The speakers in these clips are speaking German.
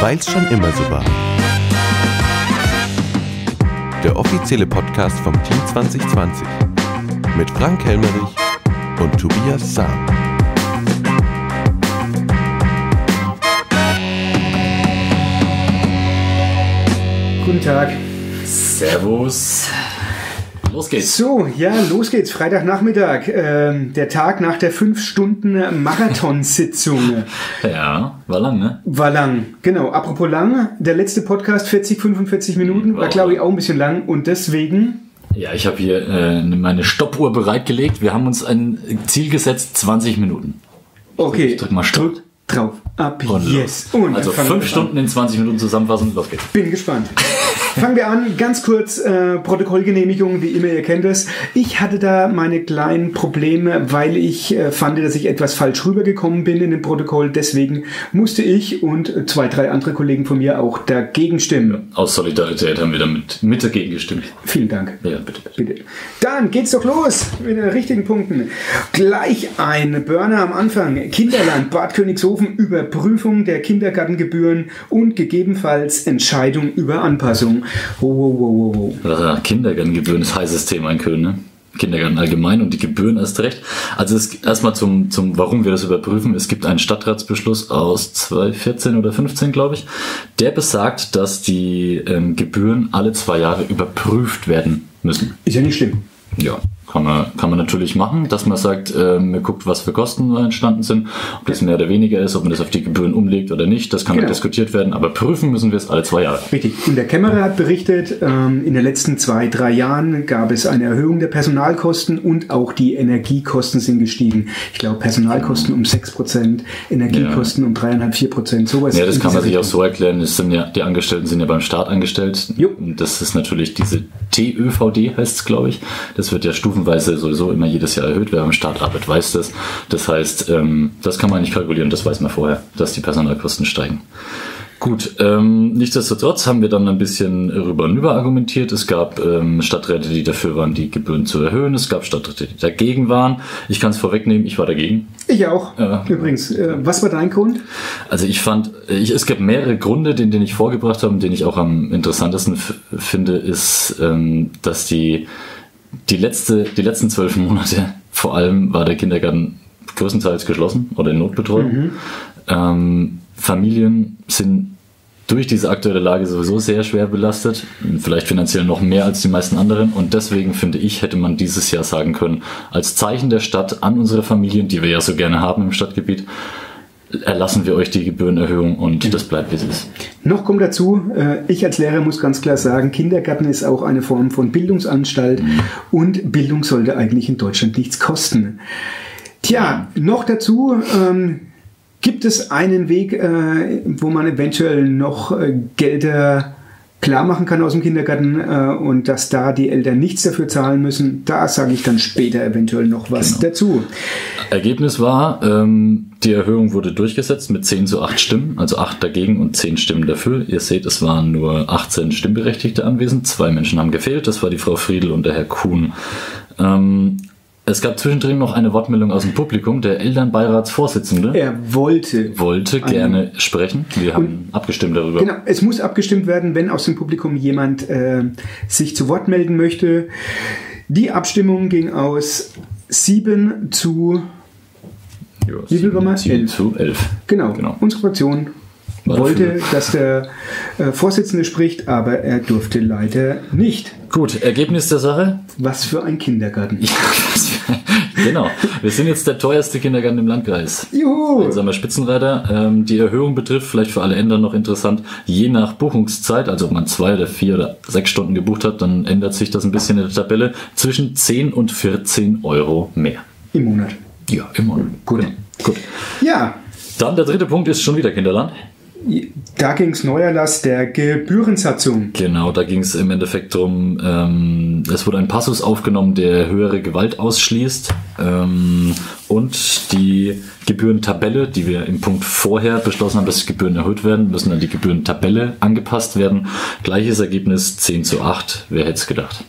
Weil's schon immer so war. Der offizielle Podcast vom Team 2020 mit Frank Helmerich und Tobias Sam. Guten Tag. Servus. Los geht's. So, ja, los geht's. Freitagnachmittag. Ähm, der Tag nach der 5 Stunden Marathonsitzung. Ja, war lang, ne? War lang. Genau. Apropos lang. Der letzte Podcast 40, 45 Minuten. War, Wow. glaube ich, auch ein bisschen lang. Und deswegen, Ja, ich habe hier äh, meine Stoppuhr bereitgelegt. Wir haben uns ein Ziel gesetzt, 20 Minuten. okay. Drück mal Stopp. Drück drauf. Ab. Und yes. Und also dann fangen wir fünf an. Stunden in 20 Minuten zusammenfassen. Los geht's. Bin gespannt. Fangen wir an, ganz kurz, äh, Protokollgenehmigung, wie immer, ihr kennt es. Ich hatte da meine kleinen Probleme, weil ich äh, fand, dass ich etwas falsch rübergekommen bin in dem Protokoll. Deswegen musste ich und zwei, drei andere Kollegen von mir auch dagegen stimmen. Aus Solidarität haben wir damit mit dagegen gestimmt. Vielen Dank. Ja, bitte. bitte. Bitte. Dann geht's doch los mit den richtigen Punkten. Gleich ein Burner am Anfang. Kinderland Bad Königshofen Überprüfung der Kindergartengebühren und gegebenenfalls Entscheidung über Anpassung. Wow, wow, wow, wow, wow. Ja, Kindergartengebühren ist heißes Thema in Köln, ne? Kindergarten allgemein und die Gebühren erst recht. Also es, erstmal zum, zum, warum wir das überprüfen. Es gibt einen Stadtratsbeschluss aus 2014 oder 15, glaube ich, der besagt, dass die ähm, Gebühren alle zwei Jahre überprüft werden müssen. Ist ja nicht schlimm. Ja, kann man, kann man natürlich machen, dass man sagt, ähm, man guckt, was für Kosten entstanden sind, ob das mehr oder weniger ist, ob man das auf die Gebühren umlegt oder nicht, das kann Genau. diskutiert werden, aber prüfen müssen wir es alle zwei Jahre. Richtig. Und der Kämmerer hat berichtet, ähm, in den letzten zwei, drei Jahren gab es eine Erhöhung der Personalkosten und auch die Energiekosten sind gestiegen. Ich glaube, Personalkosten um 6%, Energiekosten um 3,5, 4%, sowas. Ja, das kann man sich auch so erklären. Es sind ja, die Angestellten sind ja beim Staat angestellt. Jo. Und Das ist natürlich diese TÖVD heißt es, glaube ich. Das wird ja stufenweise sowieso immer jedes Jahr erhöht. Wer beim Staat arbeitet, weiß das. Das heißt, ähm, das kann man nicht kalkulieren, das weiß man vorher, dass die Personalkosten steigen. Gut, ähm, nichtsdestotrotz haben wir dann ein bisschen rüber und über argumentiert. Es gab ähm, Stadträte, die dafür waren, die Gebühren zu erhöhen. Es gab Stadträte, die dagegen waren. Ich kann es vorwegnehmen, ich war dagegen. Ich auch. Ja. Übrigens, äh, was war dein Grund? Also ich fand, ich, es gibt mehrere Gründe, den, den ich vorgebracht habe, und den ich auch am interessantesten finde, ist, ähm, dass die, die, letzte, die letzten zwölf Monate, vor allem war der Kindergarten größtenteils geschlossen oder in Notbetreuung. Ähm, Familien sind durch diese aktuelle Lage sowieso sehr schwer belastet, vielleicht finanziell noch mehr als die meisten anderen. Und deswegen finde ich, hätte man dieses Jahr sagen können, als Zeichen der Stadt an unsere Familien, die wir ja so gerne haben im Stadtgebiet, erlassen wir euch die Gebührenerhöhung und das bleibt wie es ist. Noch kommt dazu, äh, ich als Lehrer muss ganz klar sagen, Kindergarten ist auch eine Form von Bildungsanstalt und Bildung sollte eigentlich in Deutschland nichts kosten. Tja, noch dazu ähm, gibt es einen Weg, äh, wo man eventuell noch äh, Gelder klar machen kann aus dem Kindergarten äh, und dass da die Eltern nichts dafür zahlen müssen. Da sage ich dann später eventuell noch was Genau. dazu. Ergebnis war, ähm, die Erhöhung wurde durchgesetzt mit 10 zu 8 Stimmen, also 8 dagegen und 10 Stimmen dafür. Ihr seht, es waren nur 18 Stimmberechtigte anwesend, zwei Menschen haben gefehlt, das war die Frau Friedel und der Herr Kuhn. Ähm, es gab zwischendrin noch eine Wortmeldung aus dem Publikum. Der Elternbeiratsvorsitzende Er wollte wollte gerne sprechen. Wir haben abgestimmt darüber. Genau, es muss abgestimmt werden, wenn aus dem Publikum jemand äh, sich zu Wort melden möchte. Die Abstimmung ging aus 7 zu, Ja, Wie viel war mal? sieben Elf. zu 11. genau, Genau. unsere Fraktion wollte, dass der äh, Vorsitzende spricht, aber er durfte leider nicht. Gut, Ergebnis der Sache? Was für ein Kindergarten. Ja, genau. Wir sind jetzt der teuerste Kindergarten im Landkreis. Juhu! Wir Spitzenreiter. Ähm, die Erhöhung betrifft vielleicht für alle Änder noch interessant, je nach Buchungszeit, also ob man zwei oder vier oder sechs Stunden gebucht hat, dann ändert sich das ein bisschen in der Tabelle, zwischen 10 und 14 Euro mehr. Im Monat. Ja, immer. Gut. Genau. Gut. Ja, Dann der dritte Punkt ist schon wieder Kinderland. da ging es Neuerlass der Gebührensatzung. Genau, da ging es im Endeffekt drum. Ähm, es wurde ein Passus aufgenommen, der höhere Gewalt ausschließt ähm, und die Gebührentabelle, die wir im Punkt vorher beschlossen haben, dass die Gebühren erhöht werden, müssen an die Gebührentabelle angepasst werden. Gleiches Ergebnis 10 zu 8. Wer hätte es gedacht?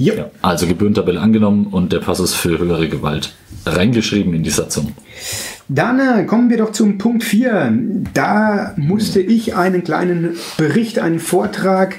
Yep. Ja, also Gebührentabelle angenommen und der Passus für höhere Gewalt reingeschrieben in die Satzung. Dann kommen wir doch zum Punkt 4. Da musste ich einen kleinen Bericht, einen Vortrag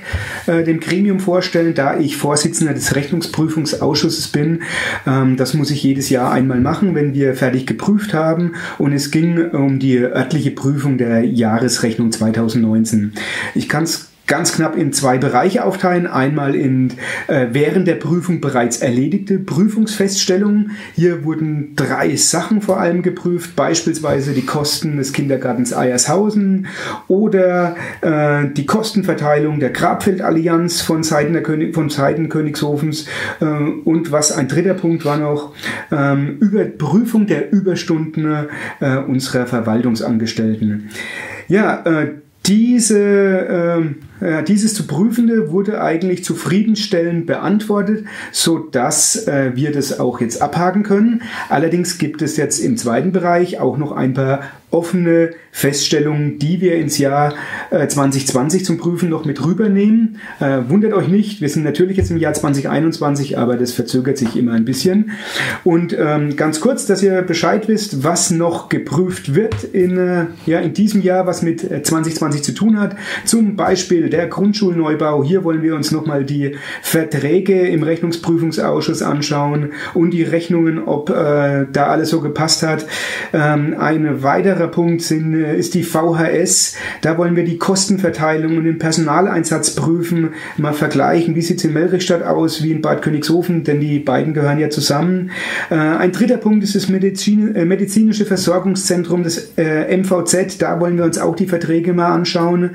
äh, dem Gremium vorstellen, da ich Vorsitzender des Rechnungsprüfungsausschusses bin. Ähm, das muss ich jedes Jahr einmal machen, wenn wir fertig geprüft haben. Und es ging um die örtliche Prüfung der Jahresrechnung 2019. Ich kann es ganz knapp in zwei Bereiche aufteilen. Einmal in äh, während der Prüfung bereits erledigte Prüfungsfeststellungen. Hier wurden drei Sachen vor allem geprüft, beispielsweise die Kosten des Kindergartens Eiershausen oder äh, die Kostenverteilung der Grabfeldallianz von Seiten, der König, von Seiten Königshofens äh, und was ein dritter Punkt war noch, ähm, Überprüfung der Überstunden äh, unserer Verwaltungsangestellten. Ja, äh, diese, äh, dieses zu Prüfende wurde eigentlich zufriedenstellend beantwortet, so dass äh, wir das auch jetzt abhaken können. Allerdings gibt es jetzt im zweiten Bereich auch noch ein paar offene Feststellungen, die wir ins Jahr äh, 2020 zum Prüfen noch mit rübernehmen. Äh, wundert euch nicht, wir sind natürlich jetzt im Jahr 2021, aber das verzögert sich immer ein bisschen. Und ähm, ganz kurz, dass ihr Bescheid wisst, was noch geprüft wird in, äh, ja, in diesem Jahr, was mit 2020 äh, zu tun hat. Zum Beispiel der Grundschulneubau. Hier wollen wir uns nochmal die Verträge im Rechnungsprüfungsausschuss anschauen und die Rechnungen, ob äh, da alles so gepasst hat. Ähm, eine weitere weiterer Punkt sind, äh, ist die VHS. Da wollen wir die Kostenverteilung und den Personaleinsatz prüfen, mal vergleichen, wie sieht es in Melrichstadt aus, wie in Bad Königshofen, denn die beiden gehören ja zusammen. Äh, ein dritter Punkt ist das Medizin, äh, medizinische Versorgungszentrum des MVZ. Da wollen wir uns auch die Verträge mal anschauen.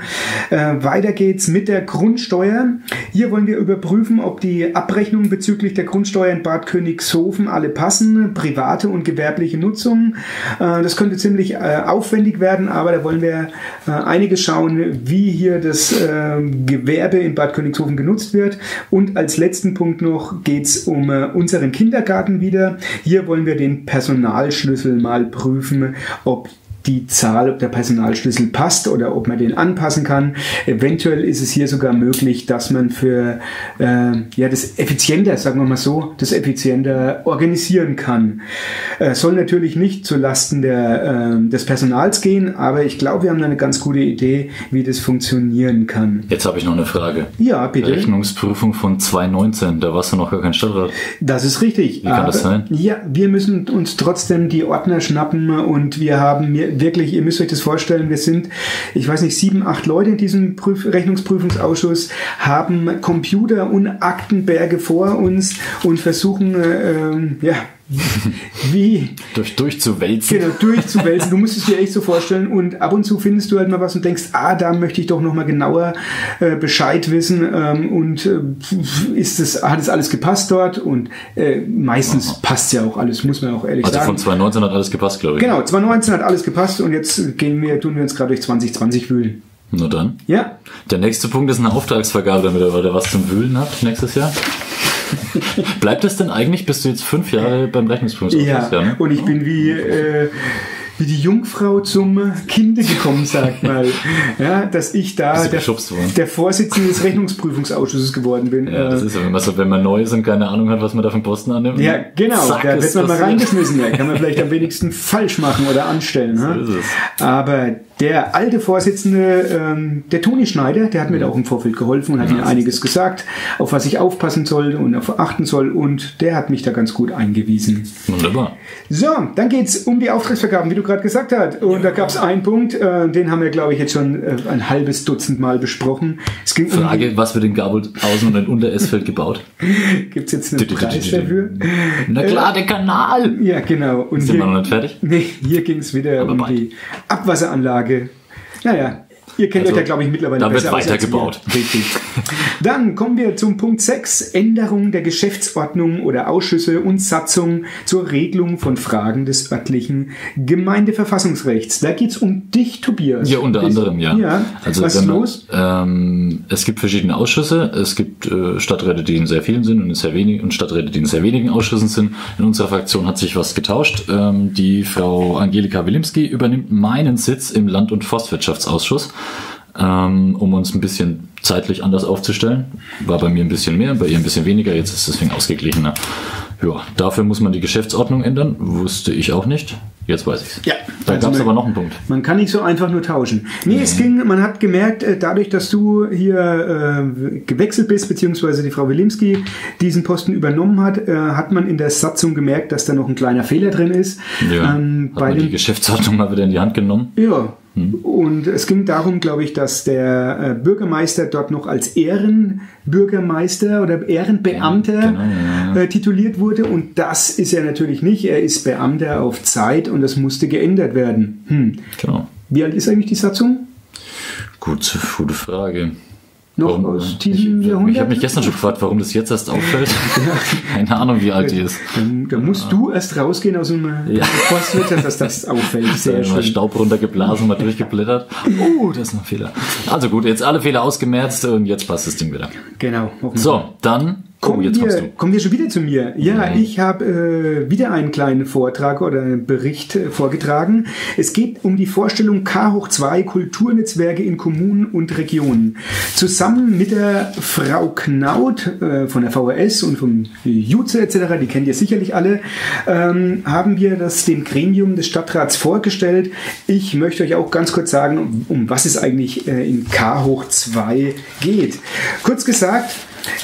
Weiter geht's mit der Grundsteuer. Hier wollen wir überprüfen, ob die Abrechnungen bezüglich der Grundsteuer in Bad Königshofen alle passen, private und gewerbliche Nutzung. Das könnte ziemlich aufwendig werden, aber da wollen wir äh, einiges schauen, wie hier das äh, Gewerbe in Bad Königshofen genutzt wird. Und als letzten Punkt noch geht es um äh, unseren Kindergarten wieder. Hier wollen wir den Personalschlüssel mal prüfen, ob die Zahl, ob der Personalschlüssel passt oder ob man den anpassen kann. Eventuell ist es hier sogar möglich, dass man für äh, ja, das effizienter, sagen wir mal so, das effizienter organisieren kann. Äh, soll natürlich nicht zu Lasten der, äh, des Personals gehen, aber ich glaube, wir haben da eine ganz gute Idee, wie das funktionieren kann. Jetzt habe ich noch eine Frage. Ja, bitte. Rechnungsprüfung von 2019, da warst du noch gar kein Stadtrat. Das ist richtig. Wie kann aber, das sein? Ja, wir müssen uns trotzdem die Ordner schnappen und wir haben mir wirklich, ihr müsst euch das vorstellen, wir sind, ich weiß nicht, sieben, acht Leute in diesem Prüf Rechnungsprüfungsausschuss, haben Computer und Aktenberge vor uns und versuchen, äh, ja, wie durch durchzuwälzen. Genau, durchzuwälzen. Du musst es dir echt so vorstellen und ab und zu findest du halt mal was und denkst, ah, da möchte ich doch noch mal genauer äh, Bescheid wissen ähm, und äh, ist es hat es alles gepasst dort und äh, meistens Aha. passt ja auch alles, muss man auch ehrlich also sagen. Also von 2019 hat alles gepasst, glaube ich. Genau, 2019 hat alles gepasst und jetzt gehen wir tun wir uns gerade durch 2020 wühlen. Nur dann. Ja. Der nächste Punkt ist eine Auftragsvergabe, damit ihr was zum Wühlen habt nächstes Jahr. Bleibt es denn eigentlich, bist du jetzt fünf Jahre beim Rechnungsprüfungsausschuss? Ja, ne? und ich bin wie, äh, wie die Jungfrau zum Kinde gekommen, sagt mal. Ja, dass ich da der, der, Vorsitzende des Rechnungsprüfungsausschusses geworden bin. Ja, das ist ja, wenn man, so, wenn man neu ist und keine Ahnung hat, was man da für Posten annimmt. Ja, genau. Zack, da wird man mal reingeschmissen. Ja, kann man vielleicht am wenigsten falsch machen oder anstellen. So ist es. Aber der alte Vorsitzende, ähm, der Toni Schneider, der hat mir da auch im Vorfeld geholfen und hat mir einiges gesagt, auf was ich aufpassen soll und auf achten soll und der hat mich da ganz gut eingewiesen. Wunderbar. So, dann geht's um die Auftragsvergaben, wie du gerade gesagt hast. Und ja. da gab's einen Punkt, äh, den haben wir, glaube ich, jetzt schon äh, ein halbes Dutzend Mal besprochen. Es ging Frage, um was wird in Gabelhausen und in Unteresfeld gebaut? Gibt's jetzt einen Preis dafür? Na klar, der Kanal! Ja, genau. Und Sind hier, wir noch nicht fertig? Nee, hier ging's wieder Aber um bald. die Abwasseranlage Anlage. Naja, Ihr kennt also, euch ja, glaube ich, mittlerweile da besser wird weitergebaut. Richtig. Dann kommen wir zum Punkt 6. Änderung der Geschäftsordnung oder Ausschüsse und Satzung zur Regelung von Fragen des örtlichen Gemeindeverfassungsrechts. Da geht es um dich, Tobias. Ja, unter anderem, ja. ja. Also, Was ist los? Ähm, es gibt verschiedene Ausschüsse. Es gibt äh, Stadträte, die in sehr vielen sind und, in sehr wenig, und Stadträte, die in sehr wenigen Ausschüssen sind. In unserer Fraktion hat sich was getauscht. Ähm, die Frau Angelika Wilimski übernimmt meinen Sitz im Land- und Forstwirtschaftsausschuss. Ähm, um uns ein bisschen zeitlich anders aufzustellen. War bei mir ein bisschen mehr, bei ihr ein bisschen weniger, jetzt ist es deswegen ausgeglichener. Ja, dafür muss man die Geschäftsordnung ändern, wusste ich auch nicht. Jetzt weiß ich's. Ja, Da also gab es aber noch einen Punkt. Man kann nicht so einfach nur tauschen. Nee, es ging, man hat gemerkt, äh, dadurch, dass du hier äh, gewechselt bist, beziehungsweise die Frau Wilimski diesen Posten übernommen hat, äh, hat man in der Satzung gemerkt, dass da noch ein kleiner Fehler drin ist. Ja, Ähm, hat bei man die den, Geschäftsordnung mal wieder in die Hand genommen. ja. Und es ging darum, glaube ich, dass der äh, Bürgermeister dort noch als Ehrenbürgermeister oder Ehrenbeamter Genau, ja. äh, tituliert wurde. Und das ist er natürlich nicht. Er ist Beamter auf Zeit und das musste geändert werden. Hm. Genau. Wie alt ist eigentlich die Satzung? Gut, gute Frage. Noch Warum- aus ich diesem ich Jahrhundert? habe mich gestern schon gefragt, warum das jetzt erst auffällt. Keine Ahnung, wie alt die ist. Dann, dann musst du erst rausgehen aus dem äh, Ja. Postwirtschaft, dass das auffällt. Sehr Sehr mal schön. Staub runtergeblasen, mal durchgeblättert. Oh, das ist ein Fehler. Also gut, jetzt alle Fehler ausgemerzt und jetzt passt das Ding wieder. Genau. So, dann. Oh, Kommen, jetzt kommst wir, du. kommen wir schon wieder zu mir. Ja, ich habe äh, wieder einen kleinen Vortrag oder einen Bericht äh, vorgetragen. Es geht um die Vorstellung K hoch 2 Kulturnetzwerke in Kommunen und Regionen. Zusammen mit der Frau Knaut äh, von der VHS und vom Jutze etc., die kennt ihr sicherlich alle, ähm, haben wir das dem Gremium des Stadtrats vorgestellt. Ich möchte euch auch ganz kurz sagen, um, um was es eigentlich äh, in K hoch 2 geht. Kurz gesagt,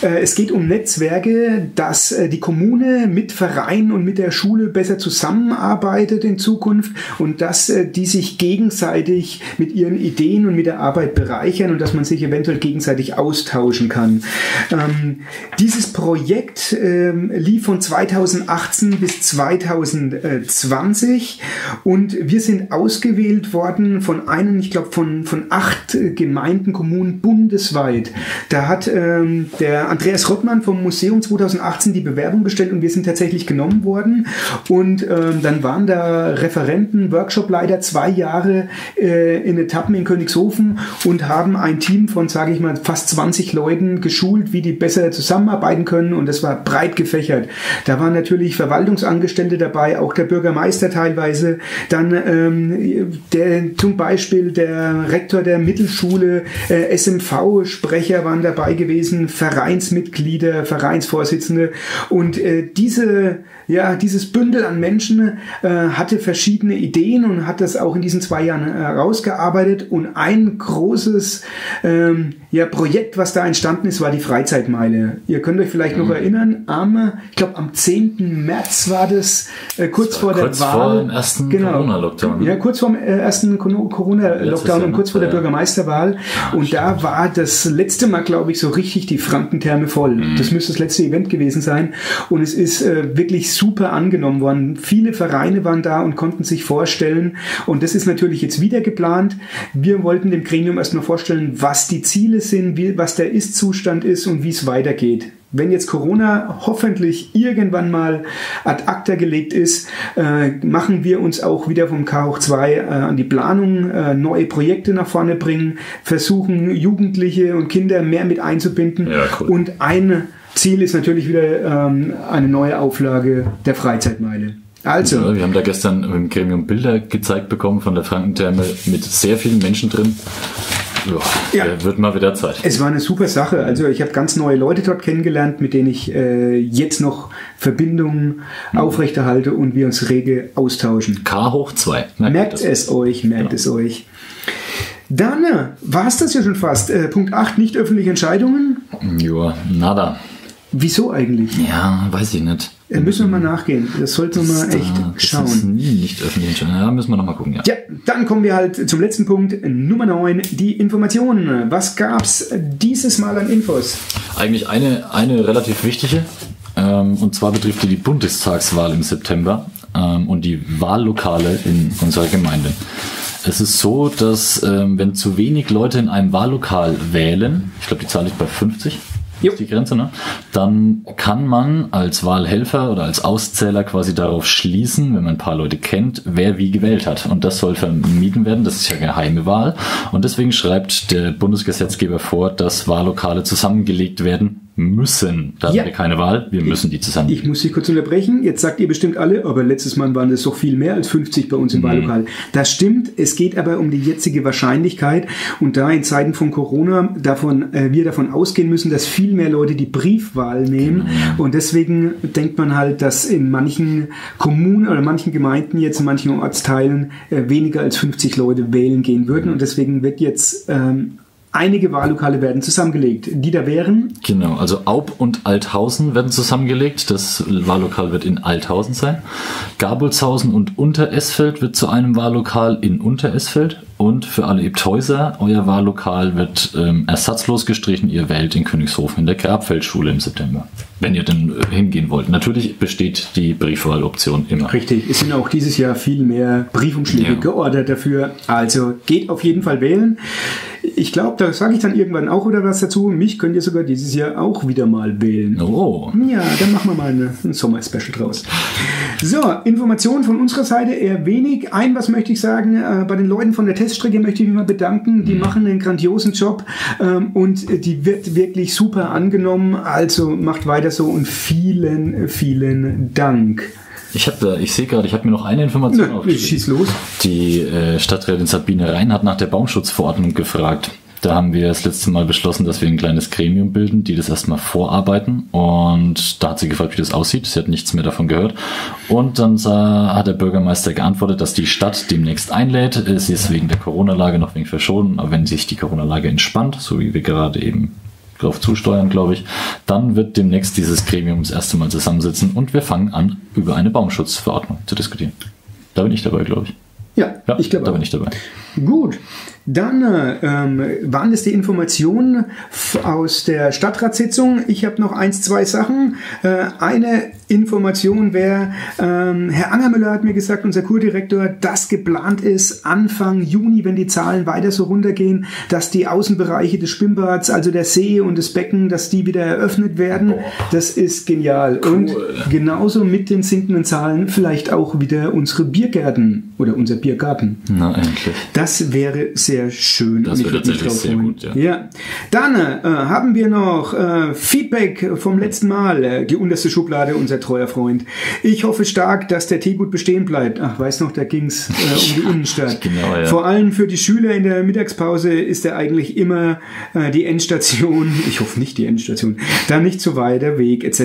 Es geht um Netzwerke, dass äh, die Kommune mit Vereinen und mit der Schule besser zusammenarbeitet in Zukunft und dass äh, die sich gegenseitig mit ihren Ideen und mit der Arbeit bereichern und dass man sich eventuell gegenseitig austauschen kann. Ähm, Dieses Projekt ähm, lief von 2018 bis 2020 und wir sind ausgewählt worden von einem, ich glaube, von, von acht äh, Gemeinden, Kommunen bundesweit. Da hat ähm, der Andreas Rottmann vom Museum 2018 die Bewerbung gestellt und wir sind tatsächlich genommen worden. Und ähm, dann waren da Referenten, Workshopleiter zwei Jahre äh, in Etappen in Königshofen und haben ein Team von, sage ich mal, fast 20 Leuten geschult, wie die besser zusammenarbeiten können. Und das war breit gefächert. Da waren natürlich Verwaltungsangestellte dabei, auch der Bürgermeister teilweise. Dann ähm, der, zum Beispiel der Rektor der Mittelschule, äh, SMV-Sprecher waren dabei gewesen, Vereinsmitglieder, Vereinsvorsitzende. Und äh, diese, ja, dieses Bündel an Menschen äh, hatte verschiedene Ideen und hat das auch in diesen zwei Jahren herausgearbeitet. Und ein großes ähm, ja, Projekt, was da entstanden ist, war die Freizeitmeile. Ihr könnt euch vielleicht noch erinnern, am, ich glaube, am 10. März war das, äh, kurz vor der kurz Wahl. vor dem ersten Corona-Lockdown, ne? Ja, kurz vor dem äh, ersten Corona-Lockdown und kurz vor der ja. Bürgermeisterwahl. Und da war das letzte Mal, glaube ich, so richtig die Frankentherme voll. Mhm. Das müsste das letzte Event gewesen sein. Und es ist äh, wirklich super angenommen worden. Viele Vereine waren da und konnten sich vorstellen. Und das ist natürlich jetzt wieder geplant. Wir wollten dem Gremium erstmal vorstellen, was die Ziele sind, wie, was der Ist-Zustand ist und wie es weitergeht. Wenn jetzt Corona hoffentlich irgendwann mal ad acta gelegt ist, äh, machen wir uns auch wieder vom K2 äh, an die Planung, äh, neue Projekte nach vorne bringen, versuchen Jugendliche und Kinder mehr mit einzubinden. Ja, cool. Und ein Ziel ist natürlich wieder ähm, eine neue Auflage der Freizeitmeile. Also, Ja, wir haben da gestern im Gremium Bilder gezeigt bekommen von der Frankentherme mit sehr vielen Menschen drin. Ja, Ja. äh, wird mal wieder Zeit. Es war eine super Sache. Also ich habe ganz neue Leute dort kennengelernt, mit denen ich äh, jetzt noch Verbindungen aufrechterhalte und wir uns rege austauschen. K hoch 2. Merkt es euch, merkt es euch. Dann war es das ja schon fast. Äh, Punkt 8, nicht öffentliche Entscheidungen. Ja, nada. Wieso eigentlich? Ja, weiß ich nicht. Äh, müssen wir mal nachgehen. Das sollten wir mal echt Da- das schauen. ist nie nicht öffentlich. Ja, müssen wir noch mal gucken, ja. Ja, dann kommen wir halt zum letzten Punkt, Nummer 9, die Informationen. Was gab's dieses Mal an Infos? Eigentlich eine, eine relativ wichtige. Ähm, und zwar betrifft die die Bundestagswahl im September ähm, und die Wahllokale in unserer Gemeinde. Es ist so, dass ähm, wenn zu wenig Leute in einem Wahllokal wählen, ich glaube die Zahl liegt bei 50, Jo. ist die Grenze, ne? dann kann man als Wahlhelfer oder als Auszähler quasi darauf schließen, wenn man ein paar Leute kennt, wer wie gewählt hat. Und das soll vermieden werden. Das ist ja geheime Wahl. Und deswegen schreibt der Bundesgesetzgeber vor, dass Wahllokale zusammengelegt werden müssen. Da Ja. haben wir keine Wahl, wir müssen die zusammen. Ich muss Sie kurz unterbrechen. Jetzt sagt ihr bestimmt alle, aber letztes Mal waren es doch viel mehr als 50 bei uns im Wahllokal. Das stimmt. Es geht aber um die jetzige Wahrscheinlichkeit. Und da in Zeiten von Corona davon, äh, wir davon ausgehen müssen, dass viel mehr Leute die Briefwahl nehmen. Und deswegen denkt man halt, dass in manchen Kommunen oder manchen Gemeinden jetzt in manchen Ortsteilen äh, weniger als 50 Leute wählen gehen würden. Und deswegen wird jetzt ähm, einige Wahllokale werden zusammengelegt. Die da wären Genau, also Aub und Althausen werden zusammengelegt. Das Wahllokal wird in Althausen sein. Gabelshausen und Unteresfeld wird zu einem Wahllokal in Unteresfeld. Und für alle Ebthäuser, euer Wahllokal wird ähm, ersatzlos gestrichen. Ihr wählt in Königshofen in der Grabfeldschule im September. Wenn ihr denn äh, hingehen wollt. Natürlich besteht die Briefwahloption immer. Richtig, es sind auch dieses Jahr viel mehr Briefumschläge Ja. geordert dafür. Also geht auf jeden Fall wählen. Ich glaube, da sage ich dann irgendwann auch wieder was dazu. Mich könnt ihr sogar dieses Jahr auch wieder mal wählen. Oh, Ja, dann machen wir mal eine, ein Sommer-Special draus. So, Informationen von unserer Seite eher wenig. Ein, was möchte ich sagen, äh, bei den Leuten von der Teststrecke möchte ich mich mal bedanken. Die machen einen grandiosen Job ähm, und die wird wirklich super angenommen. Also macht weiter so und vielen, vielen Dank. Ich habe ich sehe gerade, ich habe mir noch eine Information Nö, aufgeschrieben. schieß los. Die äh, Stadträtin Sabine Rhein hat nach der Baumschutzverordnung gefragt. Da haben wir das letzte Mal beschlossen, dass wir ein kleines Gremium bilden, die das erstmal vorarbeiten. Und da hat sie gefragt, wie das aussieht. Sie hat nichts mehr davon gehört. Und dann sah, hat der Bürgermeister geantwortet, dass die Stadt demnächst einlädt. Es ist wegen der Corona-Lage noch wegen verschonen. Aber wenn sich die Corona-Lage entspannt, so wie wir gerade eben drauf zusteuern, glaube ich, dann wird demnächst dieses Gremium das erste Mal zusammensitzen und wir fangen an, über eine Baumschutzverordnung zu diskutieren. Da bin ich dabei, glaube ich. Ja, Ja, ich glaube da auch. bin ich dabei. Gut, dann äh, ähm, waren das die Informationen aus der Stadtratssitzung. Ich habe noch eins, zwei Sachen. Äh, eine Information wäre, ähm, Herr Angermüller hat mir gesagt, unser Kurdirektor, dass geplant ist, Anfang Juni, wenn die Zahlen weiter so runtergehen, dass die Außenbereiche des Schwimmbads, also der See und das Becken, dass die wieder eröffnet werden. Das ist genial. Und genauso mit den sinkenden Zahlen vielleicht auch wieder unsere Biergärten oder unser Biergarten. Na, endlich. Das wäre sehr schön. Das wäre tatsächlich sehr freuen. gut, ja. ja. Dann äh, haben wir noch äh, Feedback vom letzten Mal. Äh, die unterste Schublade, unser treuer Freund. Ich hoffe stark, dass der Teegut bestehen bleibt. Ach, weiß noch, da ging's äh, um die Innenstadt. genau, ja. Vor allem für die Schüler in der Mittagspause ist er eigentlich immer äh, die Endstation. Ich hoffe nicht die Endstation. Da nicht so weit der Weg etc.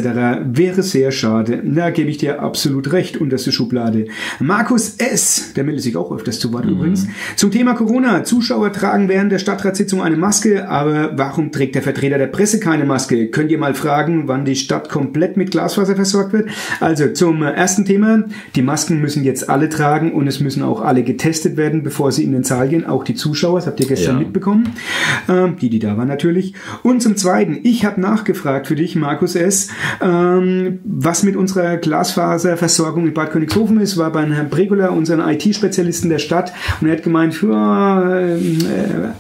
Wäre sehr schade. Da gebe ich dir absolut recht, unterste Schublade. Markus S., der meldet sich auch öfters zu Wort Mhm. übrigens. Zum Thema Corona. Zuschauer tragen während der Stadtratssitzung eine Maske, aber warum trägt der Vertreter der Presse keine Maske? Könnt ihr mal fragen, wann die Stadt komplett mit Glasfaser versorgt wird? Also zum ersten Thema. Die Masken müssen jetzt alle tragen und es müssen auch alle getestet werden, bevor sie in den Saal gehen. Auch die Zuschauer, das habt ihr gestern Ja. mitbekommen. Ähm, die, die da waren natürlich. Und zum zweiten, ich habe nachgefragt für dich, Markus S., ähm, was mit unserer Glasfaserversorgung in Bad Königshofen ist, war bei Herrn Bregola, unseren IT-Spezialisten der Stadt, und er hat gemeint, ja, äh,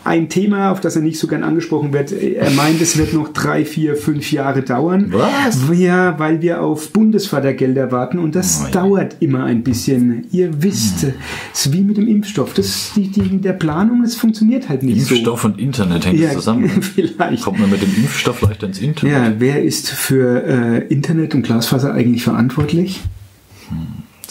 ein Thema, auf das er nicht so gern angesprochen wird. Er meint, es wird noch drei, vier, fünf Jahre dauern. Was? Ja, weil wir auf Bundesfördergelder warten und das Oh dauert immer ein bisschen. Ihr wisst, es ist wie mit dem Impfstoff. Das, die, die, der Planung, das funktioniert halt nicht Impfstoff und Internet so. hängt Ja, zusammen. vielleicht. Kommt man mit dem Impfstoff leichter ins Internet? Ja, wer ist für äh, Internet und Glasfaser eigentlich verantwortlich?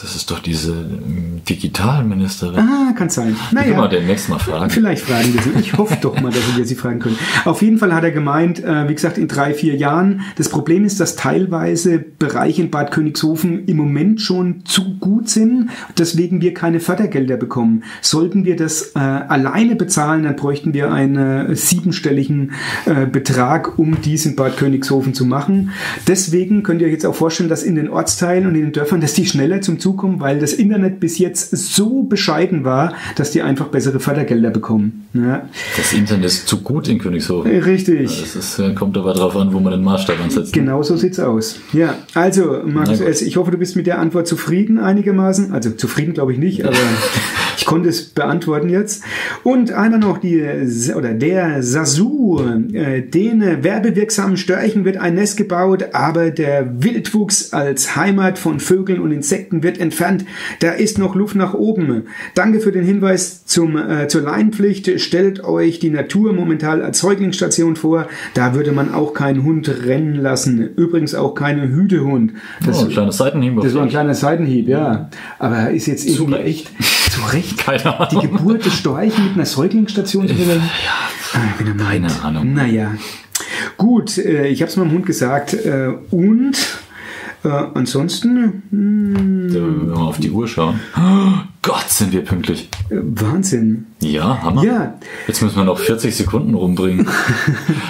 Das ist doch diese ähm, Digitalministerin. Ah, kann sein. Können wir Naja. den nächsten Mal fragen. Vielleicht fragen wir sie. Ich hoffe doch mal, dass wir sie fragen können. Auf jeden Fall hat er gemeint, äh, wie gesagt, in drei, vier Jahren. Das Problem ist, dass teilweise Bereiche in Bad Königshofen im Moment schon zu gut sind, deswegen wir keine Fördergelder bekommen. Sollten wir das äh, alleine bezahlen, dann bräuchten wir einen äh, siebenstelligen äh, Betrag, um dies in Bad Königshofen zu machen. Deswegen könnt ihr euch jetzt auch vorstellen, dass in den Ortsteilen und in den Dörfern, dass die schneller zum Kommen, weil das Internet bis jetzt so bescheiden war, dass die einfach bessere Fördergelder bekommen. Ja. Das Internet ist zu gut in Königshofen. Richtig. Das ist, äh, kommt aber darauf an, wo man den Maßstab ansetzt. Genau so sieht's aus. Ja, also Markus. S., ich hoffe, du bist mit der Antwort zufrieden einigermaßen. Also zufrieden glaube ich nicht, aber Ich konnte es beantworten jetzt. Und einmal noch die, oder der Sasu, äh, den werbewirksamen Störchen wird ein Nest gebaut, aber der Wildwuchs als Heimat von Vögeln und Insekten wird entfernt. Da ist noch Luft nach oben. Danke für den Hinweis zum, äh, zur Leinpflicht. Stellt euch die Natur momentan als Säuglingsstation vor. Da würde man auch keinen Hund rennen lassen. Übrigens auch keinen Hütehund. Das, oh, ein kleiner Seitenhieb. Das war ein kleiner Seitenhieb, ja. Aber ist jetzt irgendwie echt Recht Keine Ahnung. die Geburt des Storchen mit einer Säuglingsstation zu Ja, ah, keine Ahnung. Naja. Gut, äh, ich habe es meinem Hund gesagt. Äh, und äh, ansonsten. Mh, Wenn wir mal auf die Uhr schauen. Oh Gott, sind wir pünktlich. äh, Wahnsinn. Ja, Hammer. Ja, Jetzt müssen wir noch 40 Sekunden rumbringen.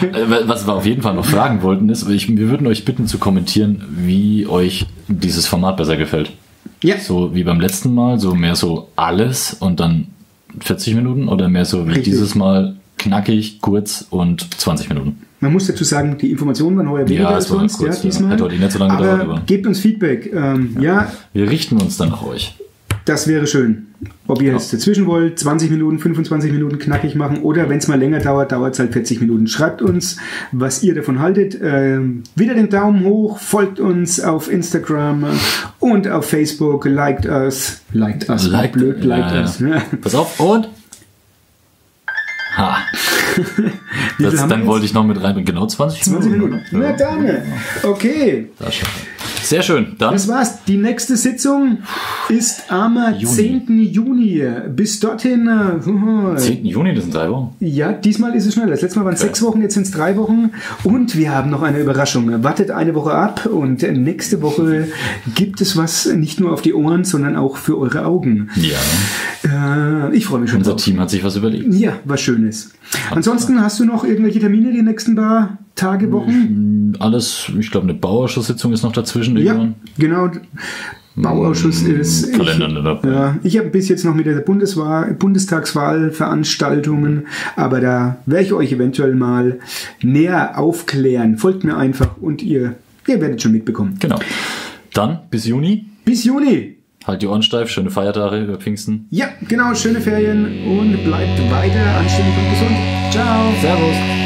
Äh, Was wir auf jeden Fall noch fragen wollten, ist, ich, wir würden euch bitten zu kommentieren, wie euch dieses Format besser gefällt. Ja. So wie beim letzten Mal, so mehr so alles und dann 40 Minuten oder mehr so wie Richtig. dieses Mal knackig, kurz und 20 Minuten. Man muss dazu sagen, die Informationen waren heuer weniger Ja, als sonst, kurz, ja, ja. diesmal. Hat heute nicht so lange aber gedauert, aber- gebt uns Feedback. Ähm, ja. Wir richten uns dann nach euch. Das wäre schön. Ob ihr jetzt dazwischen wollt, 20 Minuten, 25 Minuten knackig machen oder wenn es mal länger dauert, dauert es halt 40 Minuten. Schreibt uns, was ihr davon haltet. Ähm, wieder den Daumen hoch, folgt uns auf Instagram und auf Facebook, liked us. Liked us, Liked- blöd, liked ja, us. ja. Ja. Pass auf und. Ha. Das, dann wollte ich noch mit rein. Genau 20 20 Minuten. Minuten. oder? Na dann. Okay. Da schon. Sehr schön. Dann Das war's. Die nächste Sitzung ist am 10. Juni. Bis dorthin. äh, 10. Juni, das sind drei Wochen. Ja, diesmal ist es schneller. Das letzte Mal waren es sechs Wochen, jetzt sind es drei Wochen. Und wir haben noch eine Überraschung. Wartet eine Woche ab und nächste Woche gibt es was nicht nur auf die Ohren, sondern auch für eure Augen. Ja. Äh, ich freue mich schon Unser drauf. Team hat sich was überlegt. Ja, was Schönes. Ansonsten hast du noch irgendwelche Termine die nächsten paar Tage, Wochen? Alles, ich glaube, eine Bauausschusssitzung ist noch dazwischen. Ja, irgendwann. genau. Bauausschuss ist. Hm, Kalender nicht dabei. ja, ich habe bis jetzt noch mit der Bundeswahl, Bundestagswahlveranstaltungen, aber da werde ich euch eventuell mal näher aufklären. Folgt mir einfach und ihr, ihr werdet schon mitbekommen. Genau. Dann bis Juni. Bis Juni. Halt die Ohren steif. Schöne Feiertage über Pfingsten. Ja, genau, schöne Ferien und bleibt weiter anständig und gesund. Ciao. Servus.